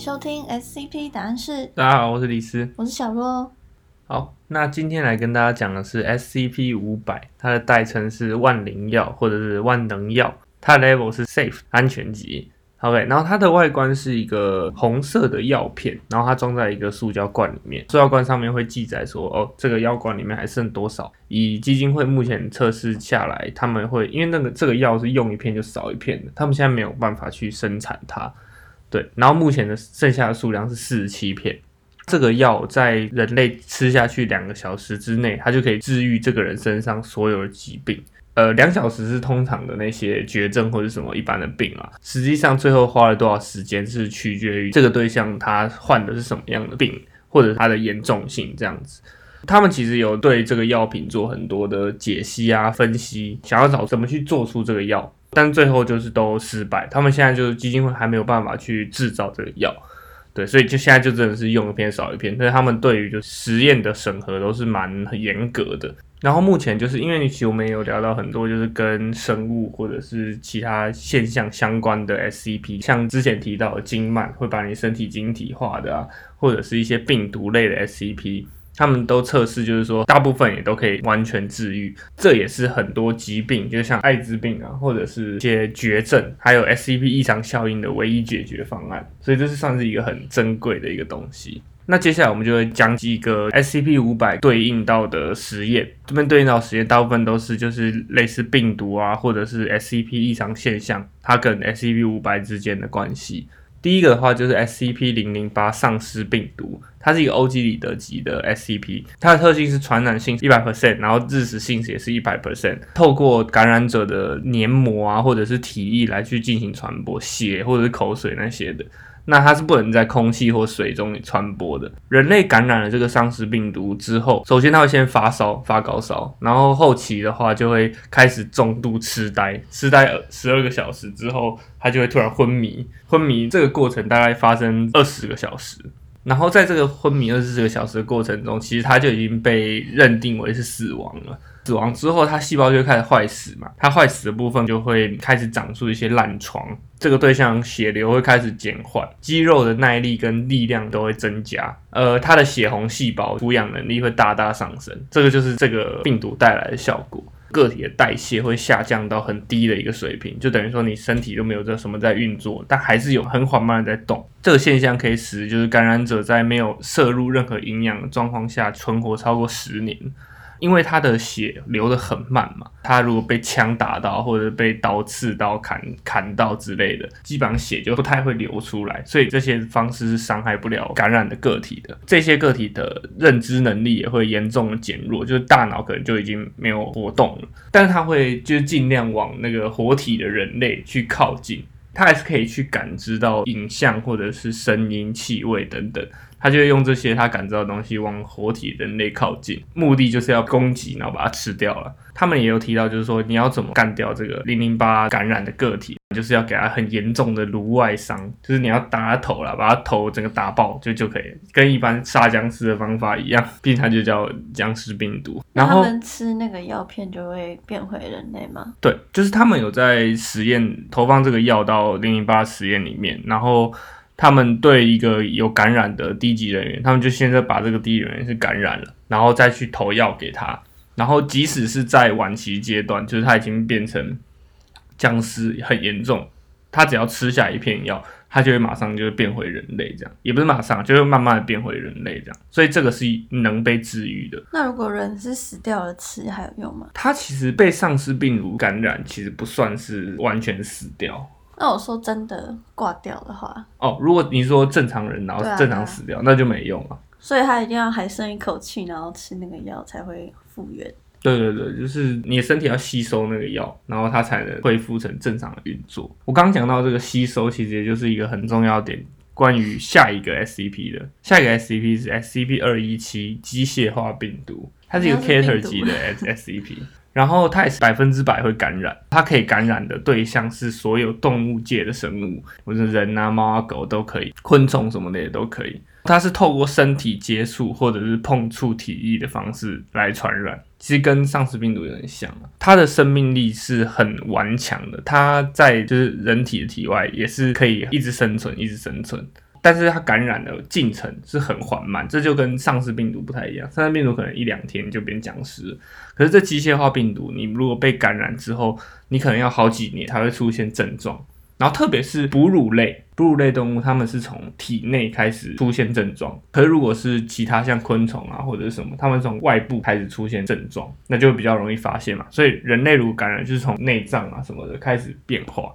收听 SCP 答案室，大家好，我是李斯。我是小若。好，那今天来跟大家讲的是 SCP 五百，它的代称是万灵药或者是万能药，它的 level 是 safe 安全级。OK，然后它的外观是一个红色的药片，然后它装在一个塑胶罐里面，塑胶罐上面会记载说，哦，这个药罐里面还剩多少。以基金会目前测试下来，他们会因为那个这个药是用一片就少一片的，他们现在没有办法去生产它。对，然后目前的剩下的数量是四十七片。这个药在人类吃下去两个小时之内，它就可以治愈这个人身上所有的疾病。呃，两小时是通常的那些绝症或者什么一般的病啊。实际上，最后花了多少时间是取决于这个对象他患的是什么样的病，或者他的严重性这样子。他们其实有对这个药品做很多的解析啊、分析，想要找怎么去做出这个药，但最后就是都失败。他们现在就是基金会还没有办法去制造这个药。对，所以就现在就真的是用一片少一片，但是他们对于就实验的审核都是蛮严格的。然后目前就是因为其实我们有聊到很多就是跟生物或者是其他现象相关的 SCP，像之前提到的经脉会把你身体晶体化的啊，或者是一些病毒类的 SCP。他们都测试，就是说大部分也都可以完全治愈，这也是很多疾病，就像艾滋病啊，或者是一些绝症，还有 SCP 异常效应的唯一解决方案。所以这是算是一个很珍贵的一个东西。那接下来我们就会讲几个 SCP 五百对应到的实验，这边对应到实验大部分都是就是类似病毒啊，或者是 SCP 异常现象，它跟 SCP 五百之间的关系。第一个的话就是 SCP 零零八丧尸病毒，它是一个欧几里得级的 SCP，它的特性是传染性一百 percent，然后致死性也是一百 percent，透过感染者的黏膜啊或者是体液来去进行传播，血或者是口水那些的。那它是不能在空气或水中传播的。人类感染了这个丧尸病毒之后，首先它会先发烧，发高烧，然后后期的话就会开始重度痴呆，痴呆十二个小时之后，它就会突然昏迷。昏迷这个过程大概发生二十个小时，然后在这个昏迷二十四个小时的过程中，其实它就已经被认定为是死亡了。死亡之后，它细胞就开始坏死嘛，它坏死的部分就会开始长出一些烂疮，这个对象血流会开始减缓，肌肉的耐力跟力量都会增加，呃，它的血红细胞抚养能力会大大上升，这个就是这个病毒带来的效果，个体的代谢会下降到很低的一个水平，就等于说你身体都没有这什么在运作，但还是有很缓慢的在动，这个现象可以使就是感染者在没有摄入任何营养的状况下存活超过十年。因为他的血流得很慢嘛，他如果被枪打到或者被刀刺到、砍砍到之类的，基本上血就不太会流出来，所以这些方式是伤害不了感染的个体的。这些个体的认知能力也会严重的减弱，就是大脑可能就已经没有活动了，但是他会就是尽量往那个活体的人类去靠近，他还是可以去感知到影像或者是声音、气味等等。他就会用这些他感知到的东西往活体人类靠近，目的就是要攻击，然后把它吃掉了。他们也有提到，就是说你要怎么干掉这个零零八感染的个体，就是要给他很严重的颅外伤，就是你要打他头了，把他头整个打爆就就可以，跟一般杀僵尸的方法一样，并且它就叫僵尸病毒。然后他们吃那个药片就会变回人类吗？对，就是他们有在实验投放这个药到零零八实验里面，然后。他们对一个有感染的低级人员，他们就现在把这个低级人员是感染了，然后再去投药给他，然后即使是在晚期阶段，就是他已经变成僵尸很严重，他只要吃下一片药，他就会马上就会变回人类，这样也不是马上，就会慢慢的变回人类这样，所以这个是能被治愈的。那如果人是死掉了，吃还有用吗？他其实被丧尸病毒感染，其实不算是完全死掉。那我说真的挂掉的话，哦，如果你说正常人然后正常死掉，那就没用了。所以他一定要还剩一口气，然后吃那个药才会复原。对对对，就是你的身体要吸收那个药，然后它才能恢复成正常的运作。我刚刚讲到这个吸收，其实也就是一个很重要点，关于下一个 SCP 的。下一个 SCP 是 SCP 二一七机械化病毒，它是一个 Cater 级的 SCP。然后它也是百分之百会感染，它可以感染的对象是所有动物界的生物，或者人啊、猫啊、狗都可以，昆虫什么的也都可以。它是透过身体接触或者是碰触体液的方式来传染，其实跟丧尸病毒有点像。它的生命力是很顽强的，它在就是人体的体外也是可以一直生存，一直生存。但是它感染的进程是很缓慢，这就跟丧尸病毒不太一样。丧尸病毒可能一两天就变僵尸，可是这机械化病毒，你如果被感染之后，你可能要好几年才会出现症状。然后特别是哺乳类，哺乳类动物，它们是从体内开始出现症状。可是如果是其他像昆虫啊或者是什么，它们从外部开始出现症状，那就比较容易发现嘛。所以人类如果感染，就是从内脏啊什么的开始变化。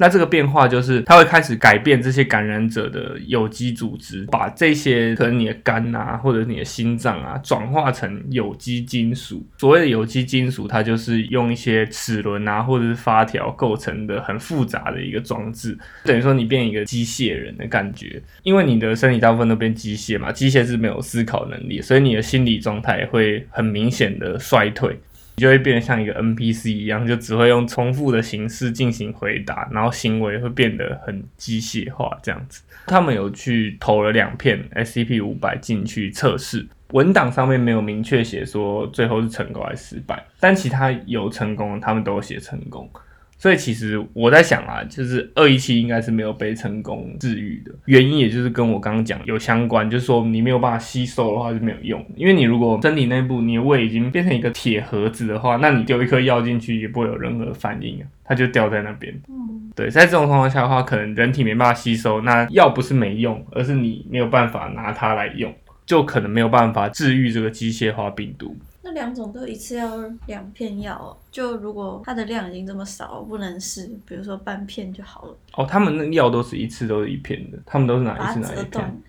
那这个变化就是它会开始改变这些感染者的有机组织，把这些可能你的肝啊或者你的心脏啊转化成有机金属。所谓的有机金属，它就是用一些齿轮啊或者是发条构成的很复杂的一个装置，等于说你变一个机械人的感觉。因为你的身体大部分都变机械嘛，机械是没有思考能力，所以你的心理状态会很明显的衰退。就会变得像一个 NPC 一样，就只会用重复的形式进行回答，然后行为会变得很机械化这样子。他们有去投了两片 SCP 五百进去测试，文档上面没有明确写说最后是成功还是失败，但其他有成功，他们都写成功。所以其实我在想啊，就是二一七应该是没有被成功治愈的原因，也就是跟我刚刚讲有相关，就是说你没有办法吸收的话就没有用，因为你如果身体内部你的胃已经变成一个铁盒子的话，那你丢一颗药进去也不会有任何反应啊，它就掉在那边。嗯，对，在这种情况下的话，可能人体没办法吸收，那药不是没用，而是你没有办法拿它来用，就可能没有办法治愈这个机械化病毒。那两种都一次要两片药，就如果它的量已经这么少，不能试，比如说半片就好了。哦，他们那药都是一次都是一片的，他们都是哪一次哪一片？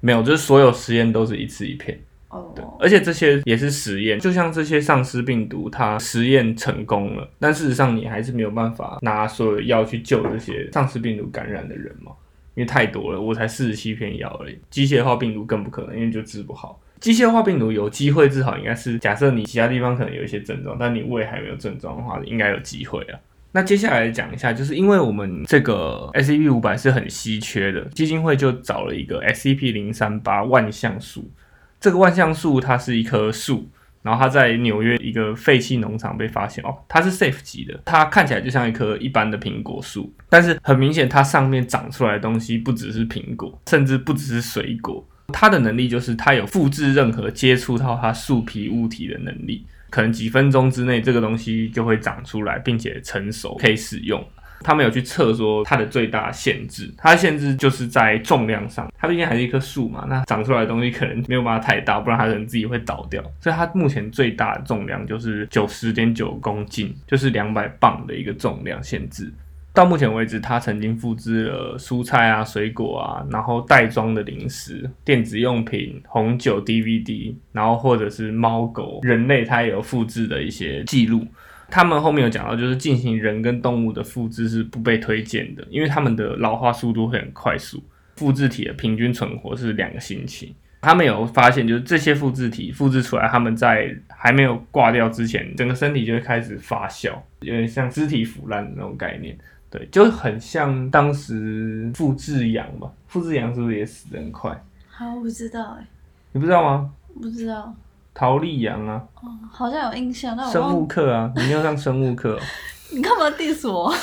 没有，就是所有实验都是一次一片。哦，对，而且这些也是实验，就像这些丧尸病毒，它实验成功了，但事实上你还是没有办法拿所有药去救这些丧尸病毒感染的人嘛，因为太多了，我才四十七片药而已。机械化病毒更不可能，因为就治不好。机械化病毒有机会治好，应该是假设你其他地方可能有一些症状，但你胃还没有症状的话，应该有机会啊。那接下来讲一下，就是因为我们这个 SCP 五百是很稀缺的，基金会就找了一个 SCP 零三八万象树。这个万象树它是一棵树，然后它在纽约一个废弃农场被发现哦，它是 Safe 级的，它看起来就像一棵一般的苹果树，但是很明显它上面长出来的东西不只是苹果，甚至不只是水果。它的能力就是它有复制任何接触到它树皮物体的能力，可能几分钟之内这个东西就会长出来，并且成熟可以使用。他们有去测说它的最大限制，它的限制就是在重量上，它毕竟还是一棵树嘛，那长出来的东西可能没有办法太大，不然它可能自己会倒掉。所以它目前最大的重量就是九十点九公斤，就是两百磅的一个重量限制。到目前为止，他曾经复制了蔬菜啊、水果啊，然后袋装的零食、电子用品、红酒、DVD，然后或者是猫狗、人类，他也有复制的一些记录。他们后面有讲到，就是进行人跟动物的复制是不被推荐的，因为他们的老化速度会很快速，复制体的平均存活是两个星期。他们有发现，就是这些复制体复制出来，他们在还没有挂掉之前，整个身体就会开始发酵，有点像肢体腐烂的那种概念。对，就很像当时复制羊吧？复制羊是不是也死得很快？好，我不知道哎。你不知道吗？不知道。陶丽羊啊。哦，好像有印象，但生物课啊，你没有上生物课。你干嘛 diss 我？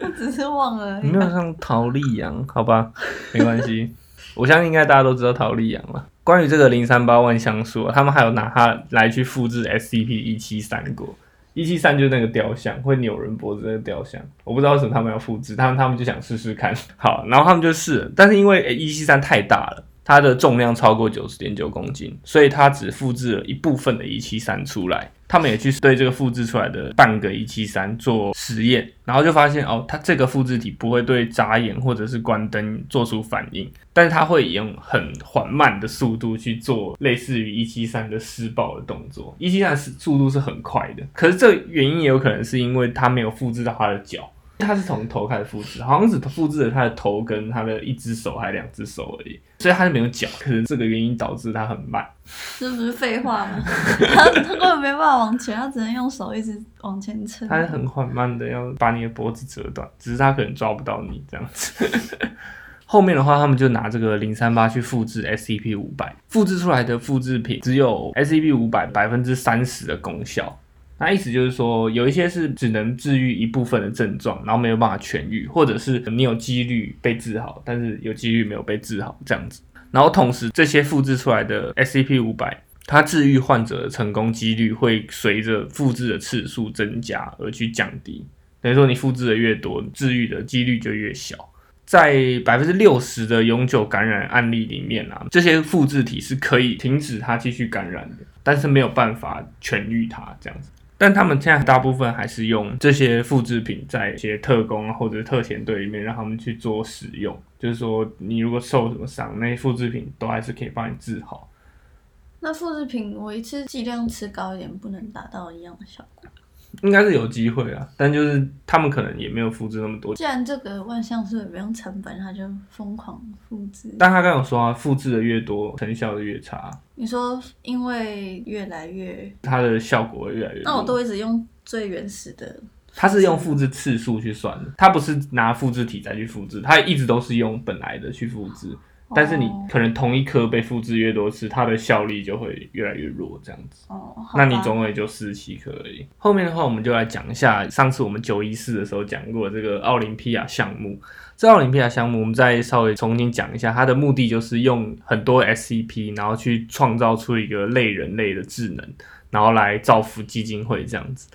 我只是忘了。你没有上陶丽羊，好吧，没关系。我相信应该大家都知道陶丽羊了。关于这个零三八万像素，他们还有拿它来去复制 SCP 一七三过。一七三就是那个雕像，会扭人脖子那个雕像，我不知道为什么他们要复制，他们他们就想试试看，好，然后他们就试，但是因为一七三太大了，它的重量超过九十点九公斤，所以它只复制了一部分的一七三出来。他们也去对这个复制出来的半个一七三做实验，然后就发现哦，它这个复制体不会对眨眼或者是关灯做出反应，但是它会用很缓慢的速度去做类似于一七三的施暴的动作。一七三是速度是很快的，可是这原因也有可能是因为它没有复制到它的脚。他是从头开始复制，好像只复制了他的头跟他的一只手还两只手而已，所以他就没有脚。可能这个原因导致他很慢，这不是废话吗？他他根本没办法往前，他只能用手一直往前撑。他是很缓慢的要把你的脖子折断，只是他可能抓不到你这样子。后面的话，他们就拿这个零三八去复制 SCP 五百，复制出来的复制品只有 SCP 五百百分之三十的功效。那意思就是说，有一些是只能治愈一部分的症状，然后没有办法痊愈，或者是你有几率被治好，但是有几率没有被治好这样子。然后同时，这些复制出来的 SCP 五百，它治愈患者的成功几率会随着复制的次数增加而去降低。等于说，你复制的越多，治愈的几率就越小。在百分之六十的永久感染案例里面啊，这些复制体是可以停止它继续感染的，但是没有办法痊愈它这样子。但他们现在大部分还是用这些复制品在一些特工或者特遣队里面让他们去做使用，就是说你如果受什么伤，那些复制品都还是可以帮你治好。那复制品我一次剂量吃高一点，不能达到一样的效果。应该是有机会啊，但就是他们可能也没有复制那么多。既然这个万像素也不用成本，他就疯狂复制。但他刚有说啊，复制的越多，成效的越差。你说因为越来越，它的效果会越来越。那我都一直用最原始的。它是用复制次数去算的，它不是拿复制体再去复制，它一直都是用本来的去复制。但是你可能同一颗被复制越多次，它的效力就会越来越弱，这样子。哦，那你总共也就四十七颗而已。后面的话，我们就来讲一下上次我们九一四的时候讲过这个奥林匹亚项目。这奥林匹亚项目，我们再稍微重新讲一下，它的目的就是用很多 SCP，然后去创造出一个类人类的智能，然后来造福基金会这样子。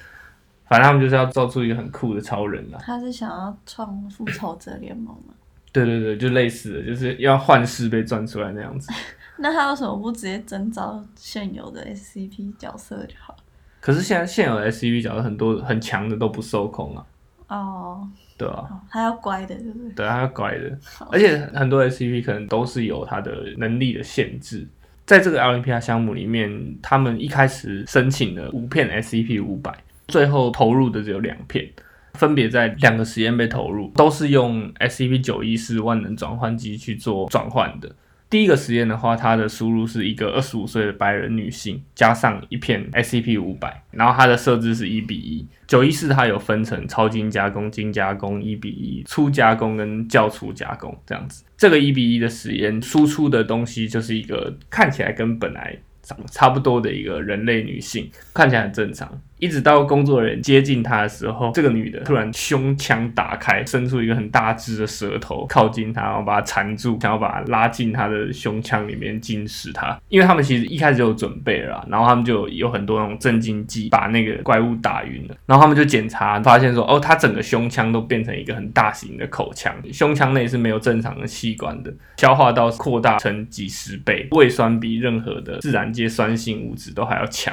反正他们就是要造出一个很酷的超人啦。他是想要创复仇者联盟吗？对对对，就类似的，就是要幻视被转出来那样子。那他为什么不直接征召现有的 SCP 角色就好？可是现在现有的 SCP 角色很多很强的都不受控啊，哦，对吧、好他要乖的，对不对？对，他要乖的，而且很多 SCP 可能都是有他的能力的限制。在这个奥林匹亚项目里面，他们一开始申请了五片 SCP 五百，最后投入的只有两片，分别在两个实验被投入，都是用 SCP 九一四万能转换机去做转换的。第一个实验的话，它的输入是一个二十五岁的白人女性，加上一片 SCP 五百，然后它的设置是一比一。九一四它有分成超精加工、精加工、一比一、粗加工跟较粗加工这样子。这个一比一的实验输出的东西就是一个看起来跟本来长差不多的一个人类女性，看起来很正常。一直到工作人员接近他的时候，这个女的突然胸腔打开，伸出一个很大只的舌头靠近他，然后把他缠住，想要把他拉进他的胸腔里面进食他。因为他们其实一开始就有准备了，然后他们就有很多那种镇静剂，把那个怪物打晕了。然后他们就检查，发现说，哦，他整个胸腔都变成一个很大型的口腔，胸腔内是没有正常的器官的，消化道扩大成几十倍，胃酸比任何的自然界酸性物质都还要强。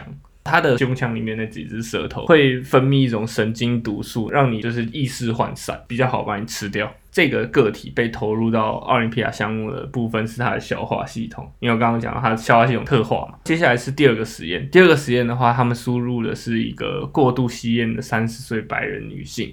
它的胸腔里面那几只舌头会分泌一种神经毒素，让你就是意识涣散，比较好把你吃掉。这个个体被投入到奥林匹亚项目的部分是它的消化系统，因为我刚刚讲到它的消化系统特化嘛。接下来是第二个实验，第二个实验的话，他们输入的是一个过度吸烟的三十岁白人女性，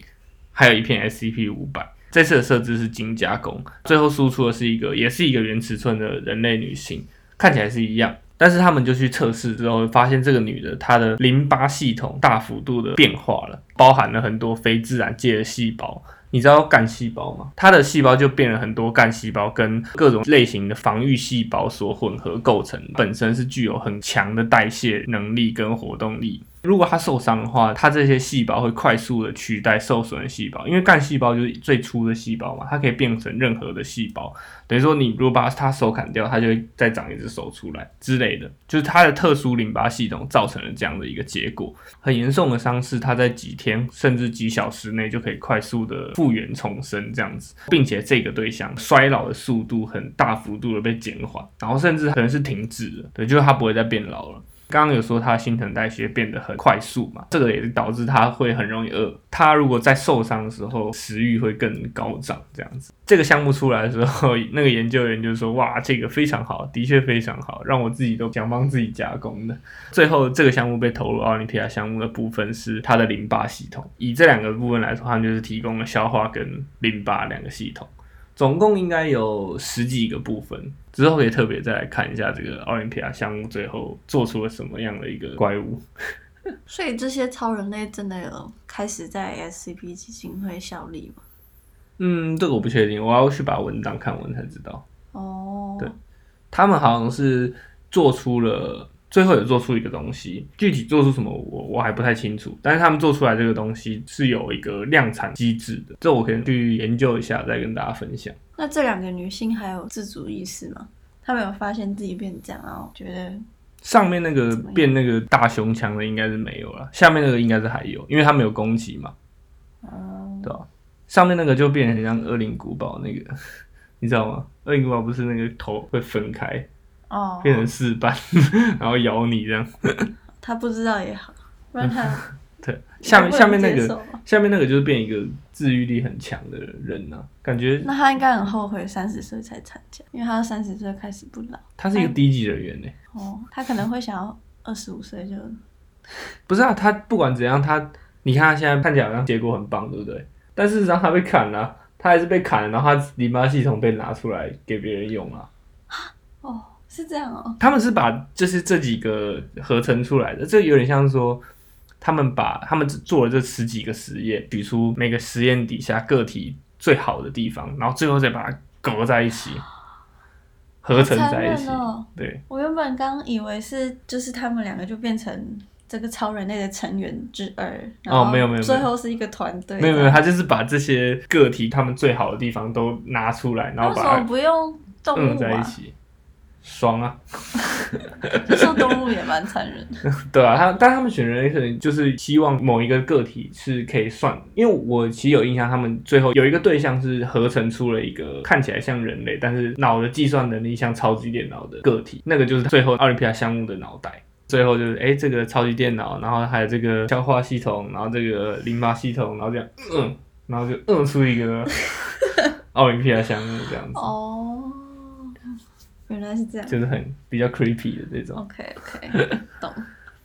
还有一片 SCP 五百。这次的设置是精加工，最后输出的是一个也是一个原尺寸的人类女性，看起来是一样。但是他们就去测试之后，发现这个女的她的淋巴系统大幅度的变化了，包含了很多非自然界的细胞。你知道干细胞吗？它的细胞就变了很多干细胞，跟各种类型的防御细胞所混合构成，本身是具有很强的代谢能力跟活动力。如果它受伤的话，它这些细胞会快速的取代受损的细胞，因为干细胞就是最粗的细胞嘛，它可以变成任何的细胞。等于说，你如果把它手砍掉，它就会再长一只手出来之类的，就是它的特殊淋巴系统造成了这样的一个结果。很严重的伤势，它在几天甚至几小时内就可以快速的复原重生这样子，并且这个对象衰老的速度很大幅度的被减缓，然后甚至可能是停止了，对，就是它不会再变老了。刚刚有说他新陈代谢变得很快速嘛，这个也是导致他会很容易饿。他如果在受伤的时候，食欲会更高涨，这样子。这个项目出来的时候，那个研究员就说：“哇，这个非常好，的确非常好，让我自己都想帮自己加工的。”最后，这个项目被投入奥林匹亚项目的部分是它的淋巴系统。以这两个部分来说，他们就是提供了消化跟淋巴两个系统。总共应该有十几个部分，之后可以特别再来看一下这个奥林匹亚项目最后做出了什么样的一个怪物。所以这些超人类真的有开始在 SCP 基金会效力吗？嗯，这个我不确定，我要去把文章看完才知道。哦，对他们好像是做出了最后有做出一个东西，具体做出什么我我还不太清楚，但是他们做出来这个东西是有一个量产机制的，这我可以去研究一下，再跟大家分享。那这两个女性还有自主意识吗？她们有发现自己变这样，然后觉得上面那个变那个大胸腔的应该是没有了，下面那个应该是还有，因为他们有攻击嘛，哦，对吧、上面那个就变得很像恶灵古堡那个，你知道吗？恶灵古堡不是那个头会分开哦，变成四瓣，然后咬你这样。他不知道也好，不然他 对，下面下面那个下面那个就是变一个治愈力很强的人呐、感觉那他应该很后悔三十岁才参加，因为他三十岁开始不老。他是一个低级人员呢、哦，他可能会想要二十五岁就 不是啊，他不管怎样，他你看他现在看起来好像结果很棒，对不对？但事实上他被砍了、他还是被砍了，然后他淋巴系统被拿出来给别人用啊。哦，是这样哦。他们是把就是这几个合成出来的，这有点像说，他们把他们做了这十几个实验，取出每个实验底下个体最好的地方，然后最后再把它隔在一起，合成在一起。对，我原本刚以为是就是他们两个就变成这个超人类的成员之二，哦没有没有最后是一个团队。没有没有，他就是把这些个体他们最好的地方都拿出来，然后不用动嗯物啊？在一起，爽啊！就说动物也蛮残忍的。对啊，他但他们选人类可能就是希望某一个个体是可以算，因为我其实有印象，他们最后有一个对象是合成出了一个看起来像人类，但是脑的计算能力像超级电脑的个体，那个就是最后奥林匹亚项目的脑袋。最后就是哎、这个超级电脑，然后还有这个消化系统，然后这个淋巴系统，然后这样嗯，然后就嗯出一个奥林匹亚项目这样子，哦，原来是这样。就是很比较 creepy 的这种。OK OK，懂。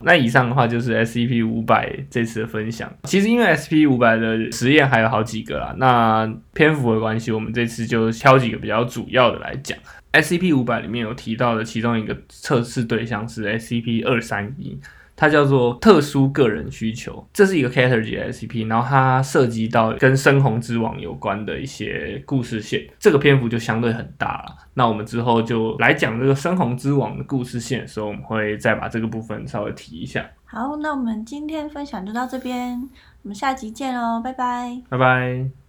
那以上的话就是 SCP 五百这次的分享。其实因为 SCP 五百的实验还有好几个啦，那篇幅的关系，我们这次就挑几个比较主要的来讲。SCP 五百里面有提到的其中一个测试对象是 SCP 二三一，它叫做特殊个人需求，这是一个 category 的 SCP，然后它涉及到跟深红之王有关的一些故事线，这个篇幅就相对很大了。那我们之后就来讲这个深红之王的故事线的时候，我们会再把这个部分稍微提一下。好，那我们今天分享就到这边，我们下集见喽，拜拜。拜拜。